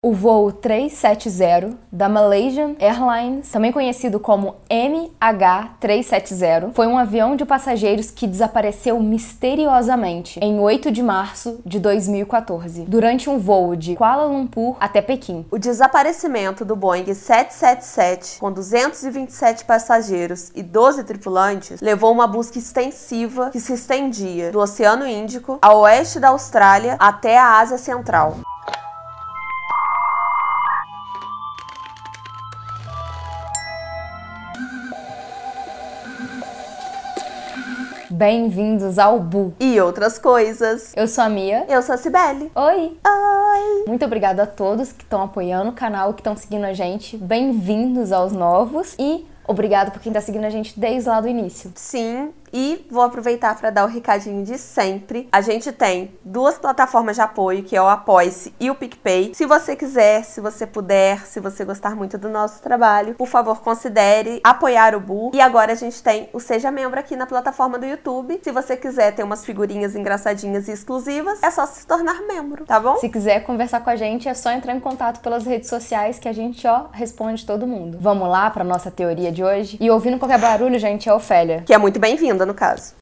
O voo 370 da Malaysian Airlines, também conhecido como MH370, foi um avião de passageiros que desapareceu misteriosamente em 8 de março de 2014, durante um voo de Kuala Lumpur até Pequim. O desaparecimento do Boeing 777, com 227 passageiros e 12 tripulantes, levou uma busca extensiva que se estendia do Oceano Índico a oeste da Austrália até a Ásia Central. Bem-vindos ao Bu. E outras coisas. Eu sou a Mia. Eu sou a Cibele. Oi! Oi! Muito obrigada a todos que estão apoiando o canal, que estão seguindo a gente. Bem-vindos aos novos e obrigado por quem está seguindo a gente desde lá do início. Sim, e vou aproveitar para dar o recadinho de sempre. A gente tem duas plataformas de apoio, que é o Apoice e o PicPay. Se você quiser, se você puder, se você gostar muito do nosso trabalho, por favor, considere apoiar o Bu. E agora a gente tem o Seja Membro aqui na plataforma do YouTube. Se você quiser ter umas figurinhas engraçadinhas e exclusivas, é só se tornar membro, tá bom? Se quiser conversar com a gente, é só entrar em contato pelas redes sociais que a gente, ó, responde todo mundo. Vamos lá para nossa teoria de hoje? E ouvindo qualquer barulho, gente, é Ofélia. Que é muito no caso.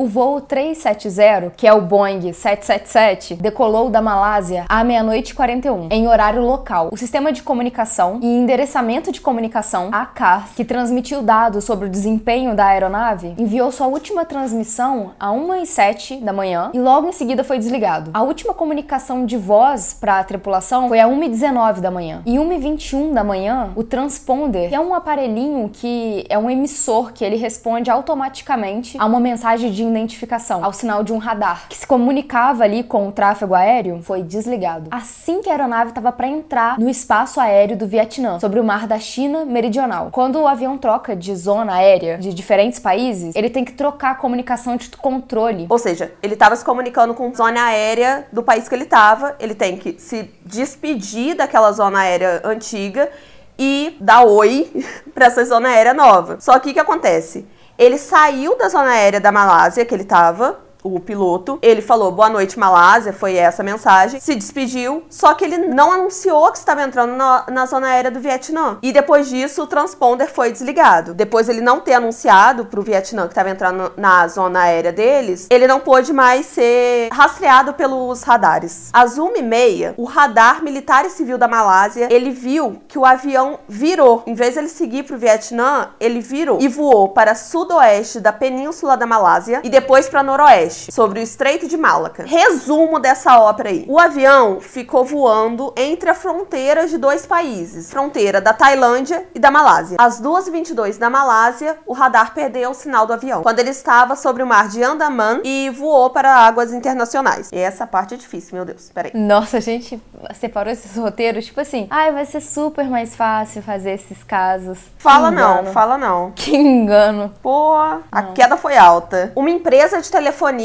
O voo 370, que é o Boeing 777, decolou da Malásia à meia-noite e 41, em horário local. O sistema de comunicação e endereçamento de comunicação, ACAS, que transmitiu dados sobre o desempenho da aeronave, enviou sua última transmissão a 1 h 07 da manhã e logo em seguida foi desligado. A última comunicação de voz para a tripulação foi a 1 h 19 da manhã. E 1 h 21 da manhã, o transponder, que é um aparelhinho que é um emissor que ele responde automaticamente a uma mensagem de identificação ao sinal de um radar que se comunicava ali com o tráfego aéreo foi desligado. Assim que a aeronave estava para entrar no espaço aéreo do Vietnã, sobre o mar da China meridional. Quando o avião troca de zona aérea de diferentes países, ele tem que trocar a comunicação de controle. Ou seja, ele estava se comunicando com zona aérea do país que ele estava, ele tem que se despedir daquela zona aérea antiga e dar oi para essa zona aérea nova. Só que o que acontece? Ele saiu da zona aérea da Malásia que ele estava o piloto. Ele falou boa noite, Malásia, foi essa a mensagem. Se despediu, só que ele não anunciou que estava entrando na, na, zona aérea do Vietnã. E depois disso, o transponder foi desligado. Depois ele não ter anunciado para o Vietnã que estava entrando na zona aérea deles, ele não pôde mais ser rastreado pelos radares. Às 1h30, o radar militar e civil da Malásia, ele viu que o avião virou. Em vez de ele seguir para o Vietnã, ele virou e voou para sudoeste da península da Malásia e depois para noroeste sobre o Estreito de Malaca. Resumo dessa ópera aí. O avião ficou voando entre a fronteira de dois países, fronteira da Tailândia e da Malásia. Às 2h22 da Malásia, o radar perdeu o sinal do avião, quando ele estava sobre o mar de Andaman e voou para águas internacionais. E essa parte é difícil, meu Deus. Peraí. Nossa, a gente separou esses roteiros, tipo assim, ai, vai ser super mais fácil fazer esses casos. Fala não, fala não. Que engano. Pô, a queda foi alta. Uma empresa de telefonia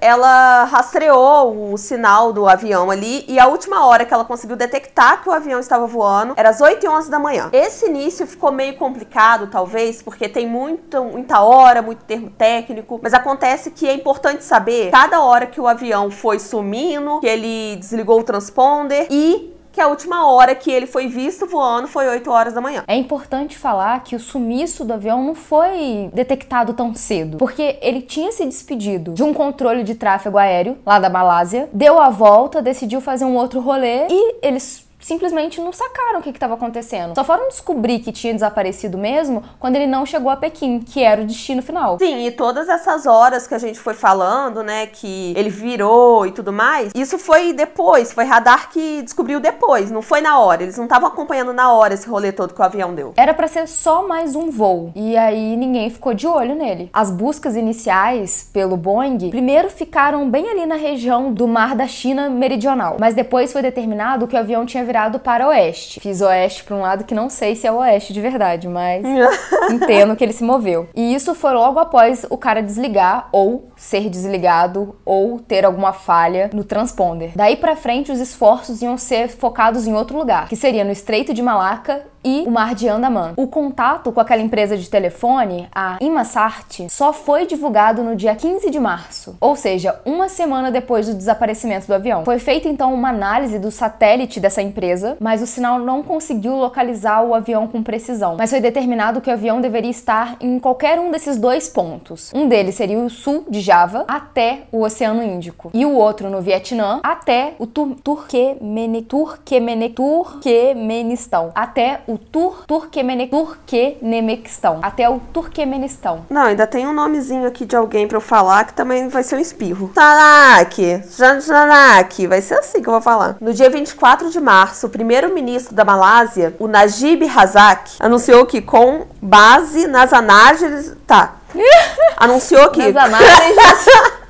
ela rastreou o sinal do avião ali e a última hora que ela conseguiu detectar que o avião estava voando era às 8 e 11 da manhã. Esse início ficou meio complicado, talvez, porque tem muito, muita hora, muito termo técnico, mas acontece que é importante saber cada hora que o avião foi sumindo, que ele desligou o transponder e que a última hora que ele foi visto voando foi 8 horas da manhã. É importante falar que o sumiço do avião não foi detectado tão cedo, porque ele tinha se despedido de um controle de tráfego aéreo lá da Malásia, deu a volta, decidiu fazer um outro rolê e eles simplesmente não sacaram o que estava acontecendo. Só foram descobrir que tinha desaparecido mesmo quando ele não chegou a Pequim, que era o destino final. Sim, e todas essas horas que a gente foi falando, né, que ele virou e tudo mais, isso foi depois, foi radar que descobriu depois, não foi na hora. Eles não estavam acompanhando na hora esse rolê todo que o avião deu. Era para ser só mais um voo, e aí ninguém ficou de olho nele. As buscas iniciais pelo Boeing primeiro ficaram bem ali na região do Mar da China Meridional, mas depois foi determinado que o avião tinha virado para oeste. Fiz oeste para um lado que não sei se é oeste de verdade, mas entendo que ele se moveu. E isso foi logo após o cara desligar ou ser desligado ou ter alguma falha no transponder. Daí para frente, os esforços iam ser focados em outro lugar, que seria no Estreito de Malaca e o Mar de Andaman. O contato com aquela empresa de telefone, a Imasart, só foi divulgado no dia 15 de março, ou seja, uma semana depois do desaparecimento do avião. Foi feita então uma análise do satélite dessa empresa, mas o sinal não conseguiu localizar o avião com precisão. Mas foi determinado que o avião deveria estar em qualquer um desses dois pontos. Um deles seria o sul de Java até o Oceano Índico e o outro no Vietnã até o Turquemenistão até o Tur Turquemene Turquenemequistão até o Turquemenistão. Não, ainda tem um nomezinho aqui de alguém para eu falar que também vai ser um espirro. Tanak, Janjanak, vai ser assim que eu vou falar. No dia 24 de março, o primeiro-ministro da Malásia, o Najib Razak, anunciou que com base nas análises, tá, anunciou que Nas análises.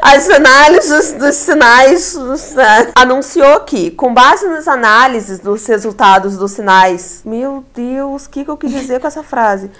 As análises dos sinais né, anunciou que, com base nas análises dos resultados dos sinais, meu Deus, o que, que eu quis dizer com essa frase?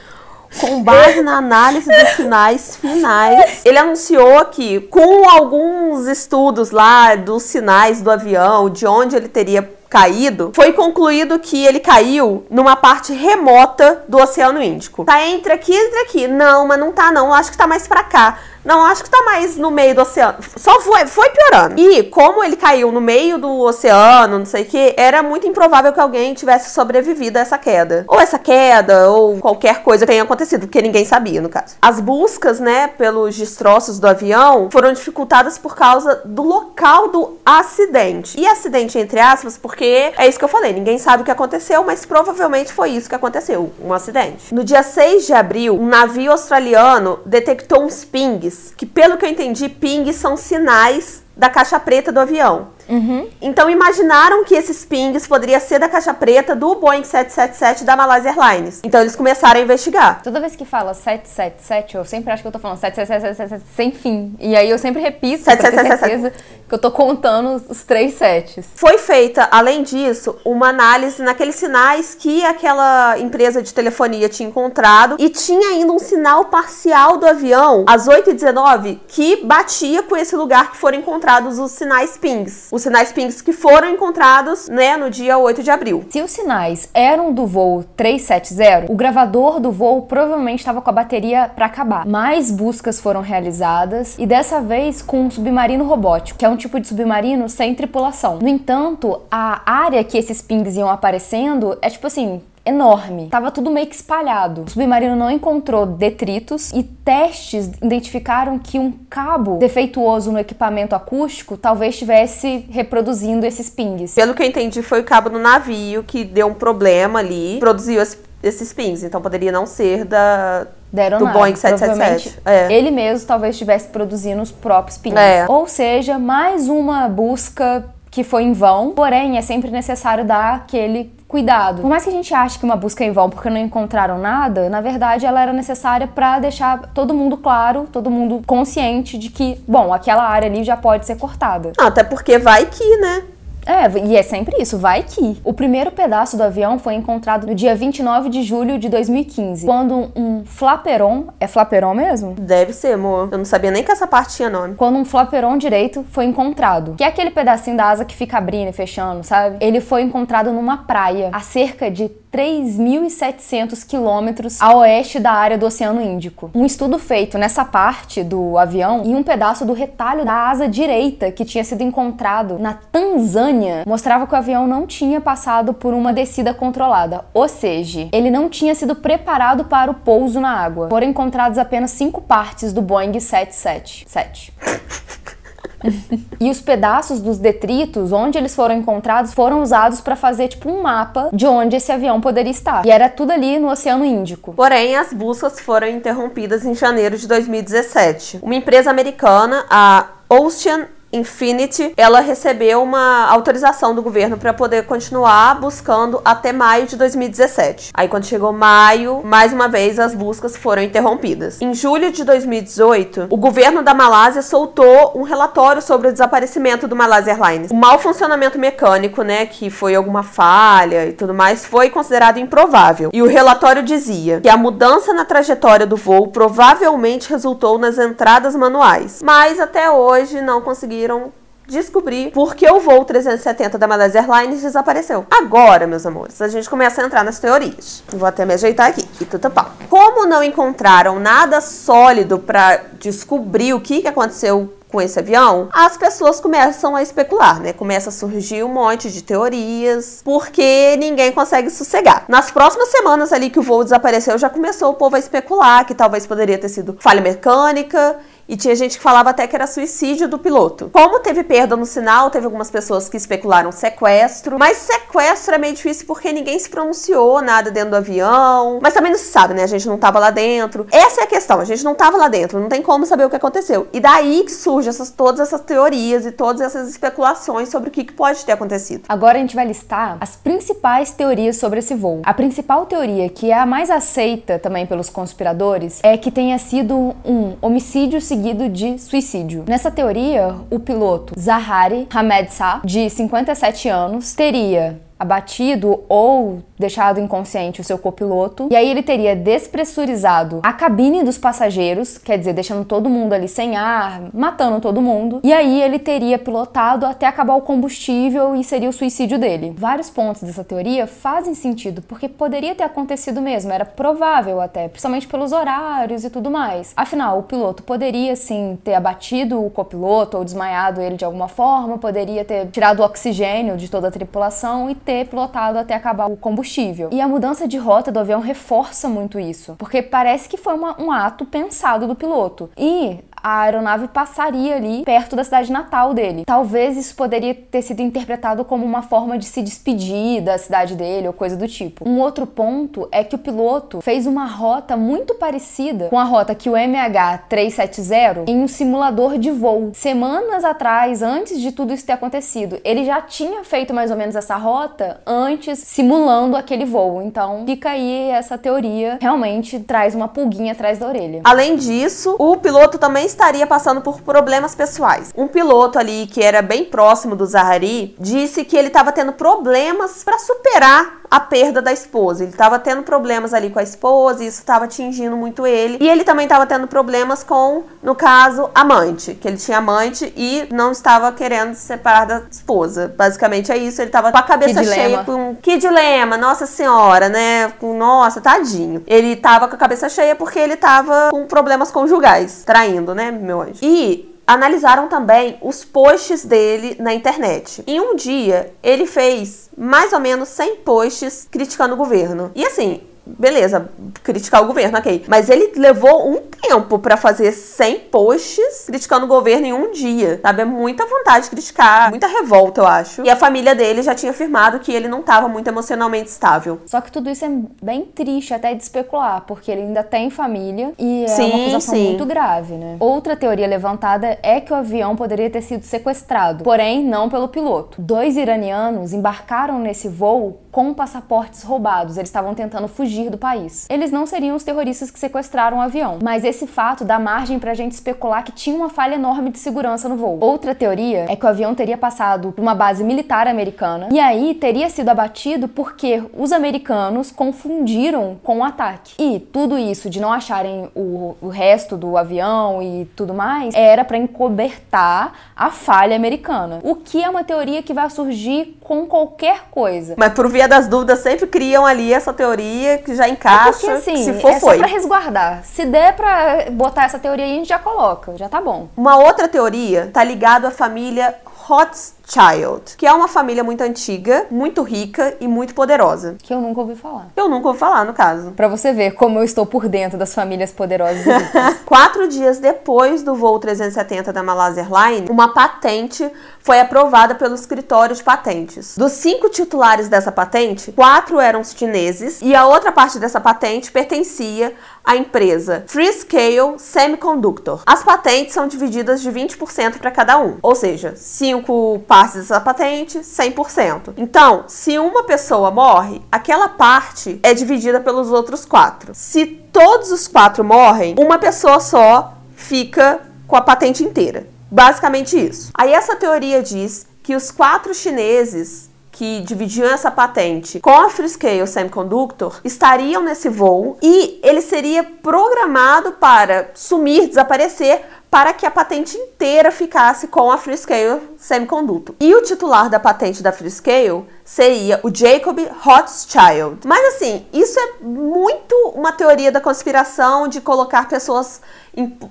Com base na análise dos sinais finais, ele anunciou que, com alguns estudos lá dos sinais do avião, de onde ele teria caído, foi concluído que ele caiu numa parte remota do Oceano Índico. Tá entre aqui e entre aqui. Não, mas não tá não. Acho que tá mais pra cá. Não, acho que tá mais no meio do oceano. Só foi, foi piorando. E como ele caiu no meio do oceano, não sei o que, era muito improvável que alguém tivesse sobrevivido a essa queda. Ou essa queda, ou qualquer coisa que tenha acontecido, porque ninguém sabia, no caso. As buscas, né, pelos destroços do avião foram dificultadas por causa do local do acidente. E acidente, entre aspas, porque é isso que eu falei, ninguém sabe o que aconteceu, mas provavelmente foi isso que aconteceu, um acidente. No dia 6 de abril, um navio australiano detectou uns pings que pelo que eu entendi, pings são sinais da caixa preta do avião. Então imaginaram que esses pings poderia ser da caixa preta do Boeing 777 da Malaysia Airlines. Então eles começaram a investigar. Toda vez que fala 777, eu sempre acho que eu tô falando 777 sem fim. E aí eu sempre repito pra ter 777. certeza que eu tô contando os três sets. Foi feita, além disso, uma análise naqueles sinais que aquela empresa de telefonia tinha encontrado e tinha ainda um sinal parcial do avião às 8h19 que batia com esse lugar que foram encontrados os sinais pings. Os sinais pings que foram encontrados, né, no dia 8 de abril. Se os sinais eram do voo 370, o gravador do voo provavelmente estava com a bateria para acabar. Mais buscas foram realizadas e dessa vez com um submarino robótico, que é um tipo de submarino sem tripulação. No entanto, a área que esses pings iam aparecendo é tipo assim, enorme. Tava tudo meio que espalhado. O submarino não encontrou detritos e testes identificaram que um cabo defeituoso no equipamento acústico talvez estivesse reproduzindo esses pings. Pelo que eu entendi, foi o cabo no navio que deu um problema ali, produziu esse- esses pings. Então poderia não ser da, Da do. Boeing 777. Provavelmente É. Ele mesmo talvez estivesse produzindo os próprios pings. É. Ou seja, mais uma busca que foi em vão, porém é sempre necessário dar aquele cuidado. Por mais que a gente ache que uma busca é em vão porque não encontraram nada, na verdade ela era necessária para deixar todo mundo claro, todo mundo consciente de que, bom, aquela área ali já pode ser cortada. Não, até porque vai que, né? É, e é sempre isso, vai que. O primeiro pedaço do avião foi encontrado no dia 29 de julho de 2015, quando um flaperon, é flaperon mesmo? Deve ser, amor. Eu não sabia nem que essa parte tinha nome. quando um flaperon direito foi encontrado. Que é aquele pedacinho da asa que fica abrindo e fechando, sabe? Ele foi encontrado numa praia a cerca de 3.700 quilômetros a oeste da área do Oceano Índico. Um estudo feito nessa parte do avião e um pedaço do retalho da asa direita que tinha sido encontrado na Tanzânia mostrava que o avião não tinha passado por uma descida controlada, ou seja, ele não tinha sido preparado para o pouso na água. Foram encontradas apenas cinco partes do Boeing 777. E os pedaços dos detritos, onde eles foram encontrados, foram usados para fazer tipo um mapa de onde esse avião poderia estar. E era tudo ali no Oceano Índico. Porém, as buscas foram interrompidas em janeiro de 2017. Uma empresa americana, a Ocean Infinity, ela recebeu uma autorização do governo para poder continuar buscando até maio de 2017. Aí quando chegou maio, mais uma vez as buscas foram interrompidas. Em julho de 2018, o governo da Malásia soltou um relatório sobre o desaparecimento do Malaysia Airlines. O mau funcionamento mecânico, né, que foi alguma falha e tudo mais, foi considerado improvável. E o relatório dizia que a mudança na trajetória do voo provavelmente resultou nas entradas manuais, mas até hoje não conseguiram descobrir por que o voo 370 da Malaysia Airlines desapareceu. Agora, meus amores, a gente começa a entrar nas teorias. Vou até me ajeitar aqui, e tudo pau. Como não encontraram nada sólido para descobrir o que, que aconteceu com esse avião, as pessoas começam a especular, né? Começa a surgir um monte de teorias, porque ninguém consegue sossegar. Nas próximas semanas ali que o voo desapareceu, já começou o povo a especular que talvez poderia ter sido falha mecânica, e tinha gente que falava até que era suicídio do piloto. Como teve perda no sinal, teve algumas pessoas que especularam sequestro. Mas sequestro é meio difícil porque ninguém se pronunciou nada dentro do avião. Mas também não se sabe, né? A gente não tava lá dentro. Essa é a questão, a gente não tava lá dentro, não tem como saber o que aconteceu. E daí que surgem essas, todas essas teorias e todas essas especulações sobre o que, que pode ter acontecido. Agora a gente vai listar as principais teorias sobre esse voo. A principal teoria, que é a mais aceita também pelos conspiradores, é que tenha sido um homicídio seguido de suicídio. Nessa teoria, o piloto Zahari Hamed Shah, de 57 anos, teria abatido ou deixado inconsciente o seu copiloto. E aí ele teria despressurizado a cabine dos passageiros, quer dizer, deixando todo mundo ali sem ar, matando todo mundo. E aí ele teria pilotado até acabar o combustível e seria o suicídio dele. Vários pontos dessa teoria fazem sentido, porque poderia ter acontecido mesmo, era provável até, principalmente pelos horários e tudo mais. Afinal, o piloto poderia sim ter abatido o copiloto ou desmaiado ele de alguma forma, poderia ter tirado o oxigênio de toda a tripulação e ter ter pilotado até acabar o combustível. E a mudança de rota do avião reforça muito isso, porque parece que foi uma, um ato pensado do piloto. E a aeronave passaria ali perto da cidade natal dele. Talvez isso poderia ter sido interpretado como uma forma de se despedir da cidade dele ou coisa do tipo. Um outro ponto é que o piloto fez uma rota muito parecida com a rota que o MH370 em um simulador de voo. Semanas atrás, antes de tudo isso ter acontecido, ele já tinha feito mais ou menos essa rota antes, simulando aquele voo. Então, fica aí essa teoria, realmente traz uma pulguinha atrás da orelha. Além disso, o piloto também estaria passando por problemas pessoais. Um piloto ali que era bem próximo do Zahari disse que ele estava tendo problemas para superar a perda da esposa. Ele estava tendo problemas ali com a esposa, e isso estava atingindo muito ele. E ele também estava tendo problemas com, no caso, amante, que ele tinha amante e não estava querendo se separar da esposa. Basicamente é isso, ele estava com a cabeça cheia com que dilema, nossa senhora, né? Com nossa, tadinho. Ele estava com a cabeça cheia porque ele estava com problemas conjugais, traindo, né, meu anjo. E analisaram também os posts dele na internet. Em um dia, ele fez mais ou menos 100 posts criticando o governo. E assim, beleza, criticar o governo, ok. Mas ele levou um tempo para fazer 100 posts criticando o governo em um dia, sabe? É muita vontade de criticar, muita revolta, eu acho. E a família dele já tinha afirmado que ele não estava muito emocionalmente estável. Só que tudo isso é bem triste até de especular, porque ele ainda tem família e é sim, uma acusação sim. muito grave, né? Outra teoria levantada é que o avião poderia ter sido sequestrado, porém não pelo piloto. Dois iranianos embarcaram nesse voo com passaportes roubados. Eles estavam tentando fugir do país. Eles não seriam os terroristas que sequestraram o avião, mas esse fato dá margem pra gente especular que tinha uma falha enorme de segurança no voo. Outra teoria é que o avião teria passado por uma base militar americana e aí teria sido abatido porque os americanos confundiram com o ataque. E tudo isso de não acharem o, o resto do avião e tudo mais era para encobertar a falha americana. O que é uma teoria que vai surgir com qualquer coisa. Mas por via das dúvidas sempre criam ali essa teoria que já encaixa. É porque, assim, se for, é foi. só pra resguardar. Se der pra botar essa teoria aí, a gente já coloca, já tá bom. Uma outra teoria tá ligado à família Rothschild Rothschild, que é uma família muito antiga, muito rica e muito poderosa. Que eu nunca ouvi falar. Eu nunca ouvi falar, no caso. Pra você ver como eu estou por dentro das famílias poderosas e ricas. Quatro dias depois do voo 370 da Malaysia Airlines, uma patente foi aprovada pelo escritório de patentes. Dos cinco titulares dessa patente, quatro eram chineses e a outra parte dessa patente pertencia à empresa Freescale Semiconductor. As patentes são divididas de 20% para cada um, ou seja, cinco partes dessa patente, 100%. Então, se uma pessoa morre, aquela parte é dividida pelos outros quatro. Se todos os quatro morrem, uma pessoa só fica com a patente inteira. Basicamente isso. Aí essa teoria diz que os quatro chineses que dividiam essa patente com a Freescale Semiconductor estariam nesse voo e ele seria programado para sumir, desaparecer para que a patente inteira ficasse com a Freescale Semiconductor. E o titular da patente da Freescale seria o Jacob Rothschild. Mas assim, isso é muito uma teoria da conspiração de colocar pessoas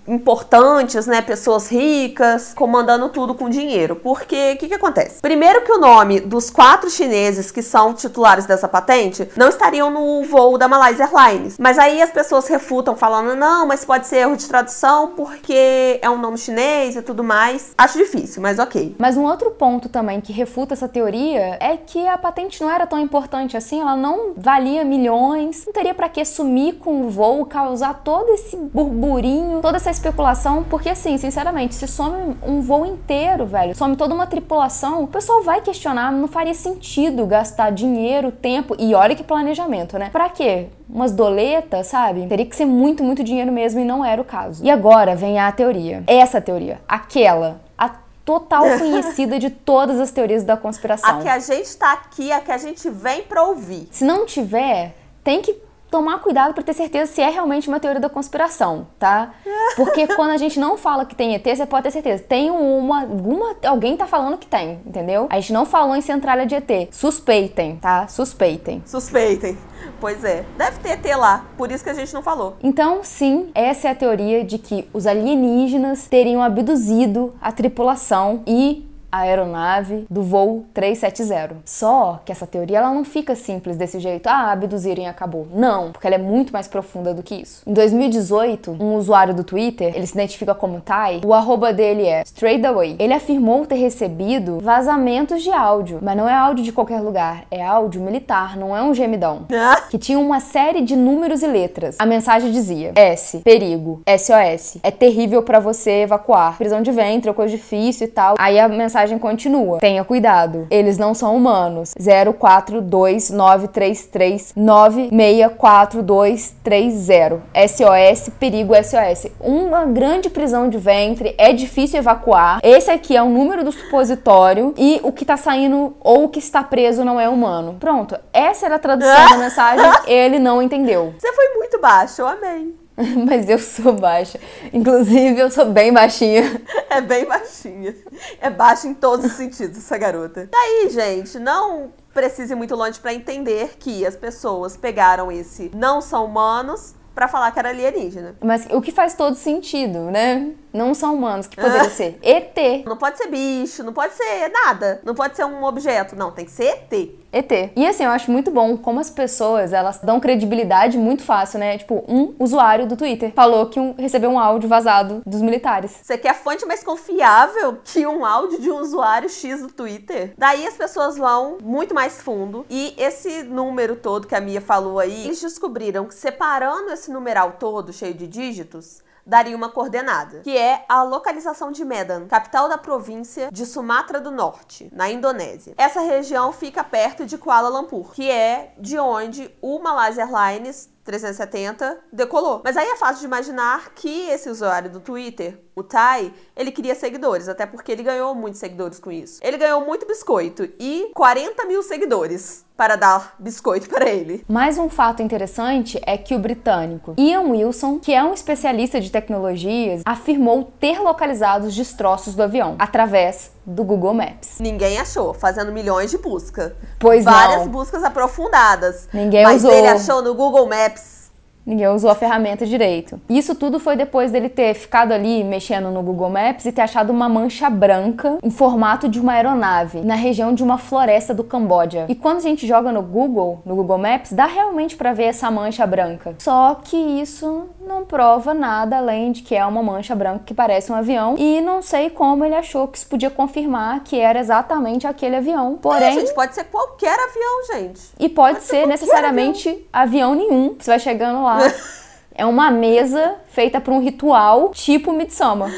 importantes, né, pessoas ricas, comandando tudo com dinheiro. Porque o que, que acontece? Primeiro que o nome dos quatro chineses que são titulares dessa patente não estariam no voo da Malaysia Airlines. Mas aí as pessoas refutam falando, não, mas pode ser erro de tradução porque é um nome chinês e tudo mais. Acho difícil, mas ok. Mas um outro ponto também que refuta essa teoria é que a patente não era tão importante assim, ela não valia milhões, não teria para que sumir com o voo, causar todo esse burburinho, toda essa especulação, porque assim, sinceramente, se some um voo inteiro, velho, some toda uma tripulação, o pessoal vai questionar, não faria sentido gastar dinheiro, tempo e olha que planejamento, né? Para quê? umas doletas, sabe? Teria que ser muito, muito dinheiro mesmo e não era o caso. E agora vem a teoria. Essa teoria, aquela, a total conhecida de todas as teorias da conspiração. A que a gente tá aqui, a que a gente vem pra ouvir. Se não tiver, tem que tomar cuidado para ter certeza se é realmente uma teoria da conspiração, tá? Porque quando a gente não fala que tem ET, você pode ter certeza. Tem uma, alguma, alguém tá falando que tem, entendeu? A gente não falou em centralha de ET. Suspeitem, tá? Suspeitem. Suspeitem. Pois é. Deve ter ET lá, por isso que a gente não falou. Então, sim, essa é a teoria de que os alienígenas teriam abduzido a tripulação e aeronave do voo 370. Só que essa teoria ela não fica simples desse jeito, ah, abduziram e acabou. Não, porque ela é muito mais profunda do que isso. Em 2018, um usuário do Twitter, ele se identifica como Tai, o arroba dele é Straight Away. Ele afirmou ter recebido vazamentos de áudio, mas não é áudio de qualquer lugar, é áudio militar, não é um gemidão. que tinha uma série de números e letras. A mensagem dizia: S, perigo, SOS, é terrível para você evacuar, prisão de ventre, é coisa difícil e tal. Aí a mensagem mensagem continua. Tenha cuidado. Eles não são humanos. 042933964230. SOS, perigo SOS. Uma grande prisão de ventre, é difícil evacuar. Esse aqui é o número do supositório e o que tá saindo ou o que está preso não é humano. Pronto, essa era a tradução da mensagem, ele não entendeu. Você foi muito baixo, eu amei. Mas eu sou baixa. Inclusive, eu sou bem baixinha. É bem baixinha. É baixa em todos os sentidos, essa garota. Daí, gente, não precise ir muito longe para entender que as pessoas pegaram esse não são humanos para falar que era alienígena. Mas o que faz todo sentido, né? Não são humanos, que poderia ser ET. Não pode ser bicho, não pode ser nada. Não pode ser um objeto. Não, tem que ser ET. ET. E assim, eu acho muito bom como as pessoas, elas dão credibilidade muito fácil, né? Tipo, um usuário do Twitter falou que um, recebeu um áudio vazado dos militares. Você quer fonte mais confiável que um áudio de um usuário X do Twitter? Daí as pessoas vão muito mais fundo e esse número todo que a Mia falou aí, eles descobriram que separando esse numeral todo cheio de dígitos, daria uma coordenada, que é a localização de Medan, capital da província de Sumatra do Norte, na Indonésia. Essa região fica perto de Kuala Lumpur, que é de onde o Malaysia Airlines 370 decolou. Mas aí é fácil de imaginar que esse usuário do Twitter, o Tai, ele queria seguidores, até porque ele ganhou muitos seguidores com isso. Ele ganhou muito biscoito e 40 mil seguidores para dar biscoito para ele. Mais um fato interessante é que o britânico Ian Wilson, que é um especialista de tecnologias, afirmou ter localizado os destroços do avião através do Google Maps. Ninguém achou, fazendo milhões de buscas. Pois Várias não. buscas aprofundadas. Ninguém Mas usou. ele achou no Google Maps. Ninguém usou a ferramenta direito. Isso tudo foi depois dele ter ficado ali mexendo no Google Maps e ter achado uma mancha branca em formato de uma aeronave na região de uma floresta do Camboja. E quando a gente joga no Google, no Google Maps, dá realmente para ver essa mancha branca. Só que isso não prova nada além de que é uma mancha branca que parece um avião e não sei como ele achou que isso podia confirmar que era exatamente aquele avião. Porém, é, gente, pode ser qualquer avião, gente. E pode, pode ser, ser necessariamente avião. avião nenhum. Você vai chegando lá é uma mesa feita para um ritual tipo Midsummer.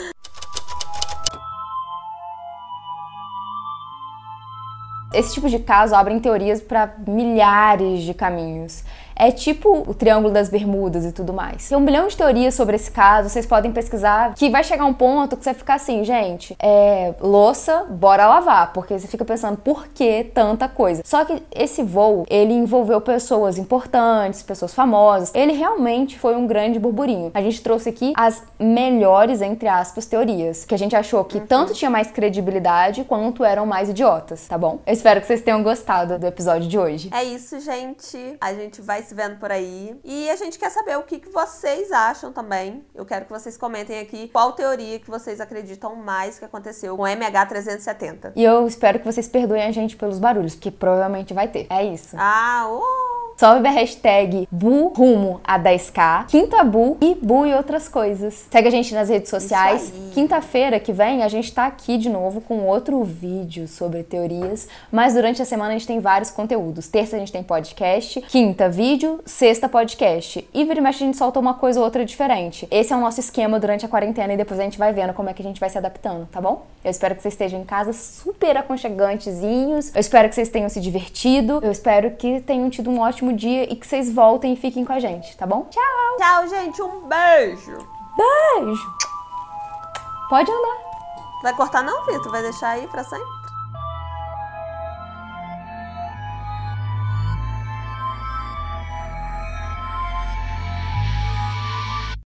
Esse tipo de caso abre teorias para milhares de caminhos. É tipo o Triângulo das Bermudas e tudo mais. Tem um bilhão de teorias sobre esse caso, vocês podem pesquisar, que vai chegar um ponto que você vai ficar assim, gente, é louça, bora lavar, porque você fica pensando por que tanta coisa. Só que esse voo, ele envolveu pessoas importantes, pessoas famosas. Ele realmente foi um grande burburinho. A gente trouxe aqui as melhores, entre aspas, teorias, que a gente achou que uhum. tanto tinha mais credibilidade quanto eram mais idiotas, tá bom? Eu espero que vocês tenham gostado do episódio de hoje. É isso, gente. A gente vai se vendo por aí. E a gente quer saber o que, que vocês acham também. Eu quero que vocês comentem aqui qual teoria que vocês acreditam mais que aconteceu com MH370. E eu espero que vocês perdoem a gente pelos barulhos, porque provavelmente vai ter. É isso. Ah, uh! Salve a hashtag Bu rumo a 10k, Quinta Bu e Bu e outras coisas. Segue a gente nas redes sociais. Quinta-feira que vem a gente tá aqui de novo com outro vídeo sobre teorias, mas durante a semana a gente tem vários conteúdos. Terça a gente tem podcast, quinta vídeo, sexta podcast. E vira e mexe a gente solta uma coisa ou outra diferente. Esse é o nosso esquema durante a quarentena e depois a gente vai vendo como é que a gente vai se adaptando, tá bom? Eu espero que vocês estejam em casa super aconchegantezinhos. Eu espero que vocês tenham se divertido. Eu espero que tenham tido um ótimo ótimo dia e que vocês voltem e fiquem com a gente, tá bom? Tchau! Tchau, gente. Um beijo. Beijo. Pode andar. Vai cortar não, Vitor? Vai deixar aí pra sempre?